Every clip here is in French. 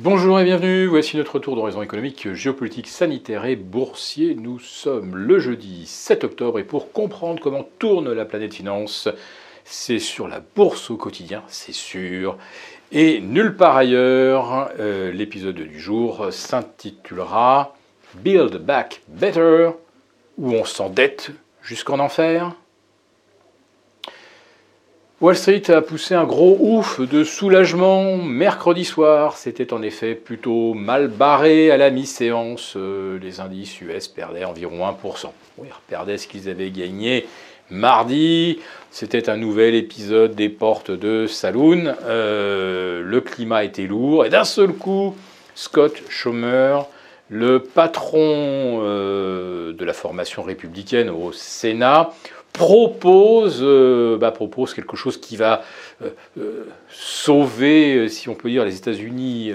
Bonjour et bienvenue, voici notre tour d'horizon économique, géopolitique, sanitaire et boursier. Nous sommes le jeudi 7 octobre et pour comprendre comment tourne la planète finance, c'est sur la bourse au quotidien, c'est sûr. Et nulle part ailleurs, euh, l'épisode du jour s'intitulera Build Back Better, où on s'endette jusqu'en enfer. Wall Street a poussé un gros ouf de soulagement mercredi soir. C'était en effet plutôt mal barré à la mi-séance. Euh, les indices US perdaient environ 1%. Oui, ils perdaient ce qu'ils avaient gagné mardi. C'était un nouvel épisode des portes de Saloon. Euh, le climat était lourd et d'un seul coup, Scott Schumer, le patron euh, de la formation républicaine au Sénat, propose, euh, bah, propose quelque chose qui va euh, euh, sauver, si on peut dire, les États-Unis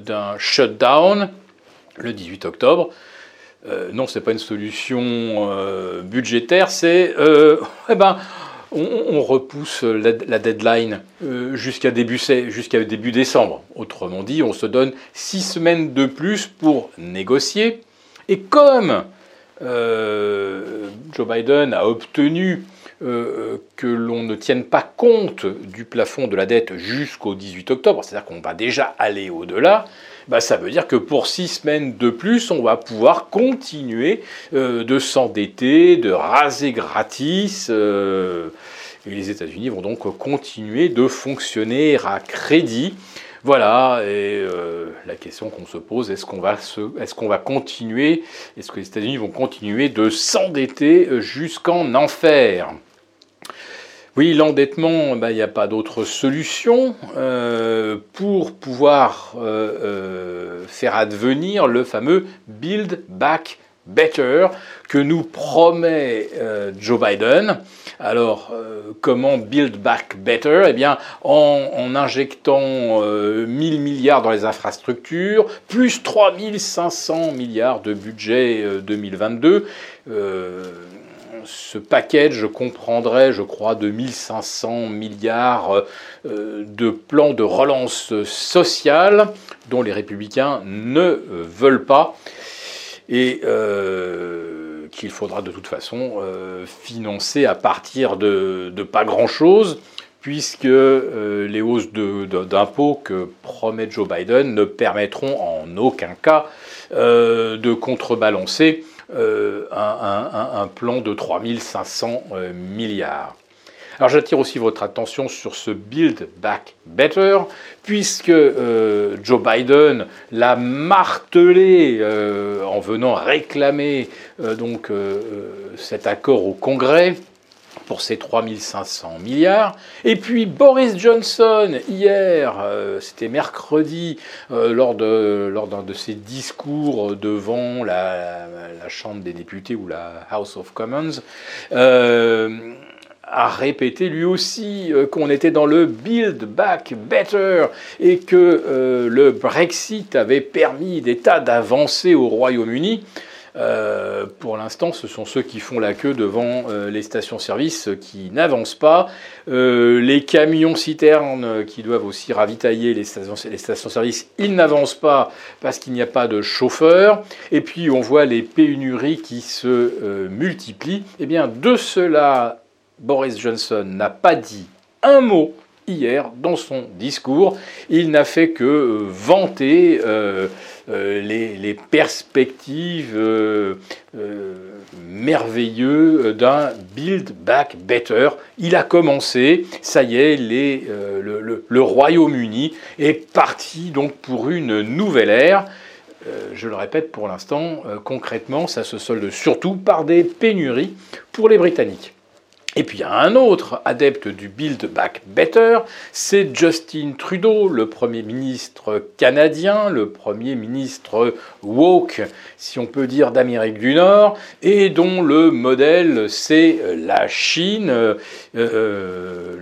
d'un shutdown le 18 octobre. non, ce n'est pas une solution budgétaire, c'est eh ben, on, repousse la, deadline jusqu'à jusqu'à début décembre. Autrement dit, on se donne six semaines de plus pour négocier. Et comme euh, Joe Biden a obtenu euh, que l'on ne tienne pas compte du plafond de la dette jusqu'au 18 octobre, c'est-à-dire qu'on va déjà aller au-delà, bah, ça veut dire que pour six semaines de plus, on va pouvoir continuer euh, de s'endetter, de raser gratis. et les États-Unis vont donc continuer de fonctionner à crédit. Voilà, et euh, la question qu'on se pose, est-ce qu'on va, continuer, est-ce que les États-Unis vont continuer de s'endetter euh, jusqu'en enfer? Oui, l'endettement, ben, il n'y a pas d'autre solution euh, pour pouvoir faire advenir le fameux Build Back Better que nous promet Joe Biden. Alors, euh, comment build back better? Eh bien, en, injectant 1000 euh, milliards dans les infrastructures, plus 3500 milliards de budget 2022. Euh, ce package comprendrait, je crois, de 1500 milliards de plans de relance sociale dont les républicains ne veulent pas. Et qu'il faudra de toute façon euh, financer à partir de, pas grand-chose, puisque euh, les hausses d'impôts que promet Joe Biden ne permettront en aucun cas euh, de contrebalancer un, plan de 3500 milliards. Alors j'attire aussi votre attention sur ce Build Back Better, puisque euh, Joe Biden l'a martelé euh, en venant réclamer euh, donc cet accord au Congrès pour ces 3500 milliards. Et puis Boris Johnson, hier, c'était mercredi, lors d'un lors de ses discours devant la, Chambre des députés ou la House of Commons, a répété lui aussi euh, qu'on était dans le Build Back Better et que euh, le Brexit avait permis des tas d'avancées au Royaume-Uni. Euh, pour l'instant, ce sont ceux qui font la queue devant les stations-service qui n'avancent pas. les camions-citernes qui doivent aussi ravitailler les stations-service, ils n'avancent pas parce qu'il n'y a pas de chauffeur. Et puis, on voit les pénuries qui se multiplient. Eh bien, de cela Boris Johnson n'a pas dit un mot hier dans son discours. Il n'a fait que euh, vanter euh, euh, les, perspectives merveilleuses d'un Build Back Better. Il a commencé, ça y est, le, le Royaume-Uni est parti donc pour une nouvelle ère. je le répète pour l'instant, concrètement, ça se solde surtout par des pénuries pour les Britanniques. Et puis il y a un autre adepte du Build Back Better, c'est Justin Trudeau, le Premier ministre canadien, le Premier ministre woke, si on peut dire, d'Amérique du Nord, et dont le modèle c'est la Chine. Euh, euh,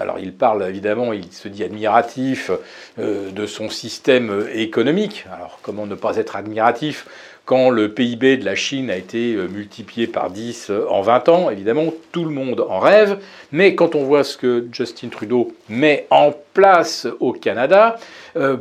alors il parle évidemment, il se dit admiratif euh, de son système économique. Alors comment ne pas être admiratif quand le PIB de la Chine a été euh, multiplié par 10 euh, en 20 ans, évidemment, tout le monde en rêve. Mais quand on voit ce que Justin Trudeau met en place au Canada,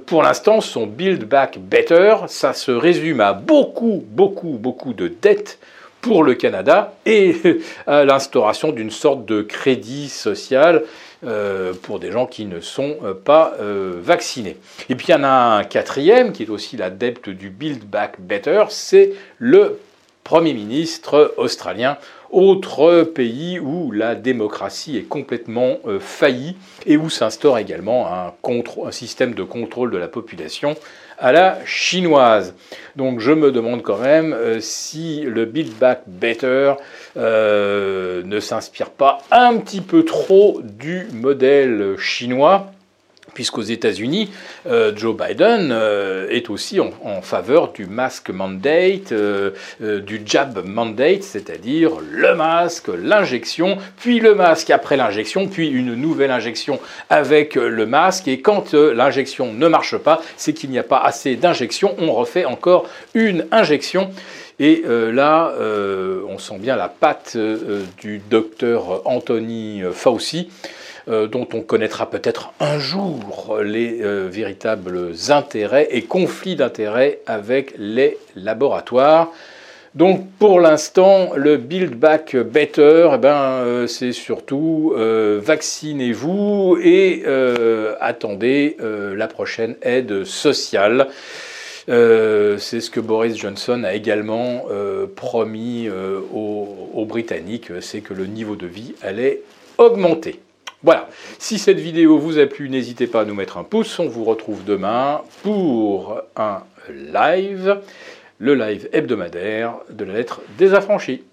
pour l'instant, son Build Back Better, ça se résume à beaucoup, beaucoup, beaucoup de dettes pour le Canada et à l'instauration d'une sorte de crédit social euh, pour des gens qui ne sont euh, pas euh, vaccinés. Et puis il y en a un quatrième qui est aussi l'adepte du Build Back Better, c'est le Premier ministre australien, autre pays où la démocratie est complètement faillie et où s'instaure également un, un, système de contrôle de la population à la chinoise. Donc je me demande quand même euh, si le Build Back Better euh, ne s'inspire pas un petit peu trop du modèle chinois puisqu'aux États-Unis, euh, Joe Biden euh, est aussi en, faveur du mask mandate, euh, du jab mandate, c'est-à-dire le masque, l'injection, puis le masque après l'injection, puis une nouvelle injection avec le masque. Et quand l'injection ne marche pas, c'est qu'il n'y a pas assez d'injection, on refait encore une injection. Et là, on sent bien la patte du docteur Anthony Fauci. Euh, dont on connaîtra peut-être un jour les euh, véritables intérêts et conflits d'intérêts avec les laboratoires. Donc pour l'instant, le Build Back Better, eh ben, euh, c'est surtout vaccinez-vous et attendez la prochaine aide sociale. c'est ce que Boris Johnson a également promis aux, aux Britanniques, c'est que le niveau de vie allait augmenter. Voilà, si cette vidéo vous a plu, n'hésitez pas à nous mettre un pouce. On vous retrouve demain pour un live, le live hebdomadaire de la lettre des affranchis.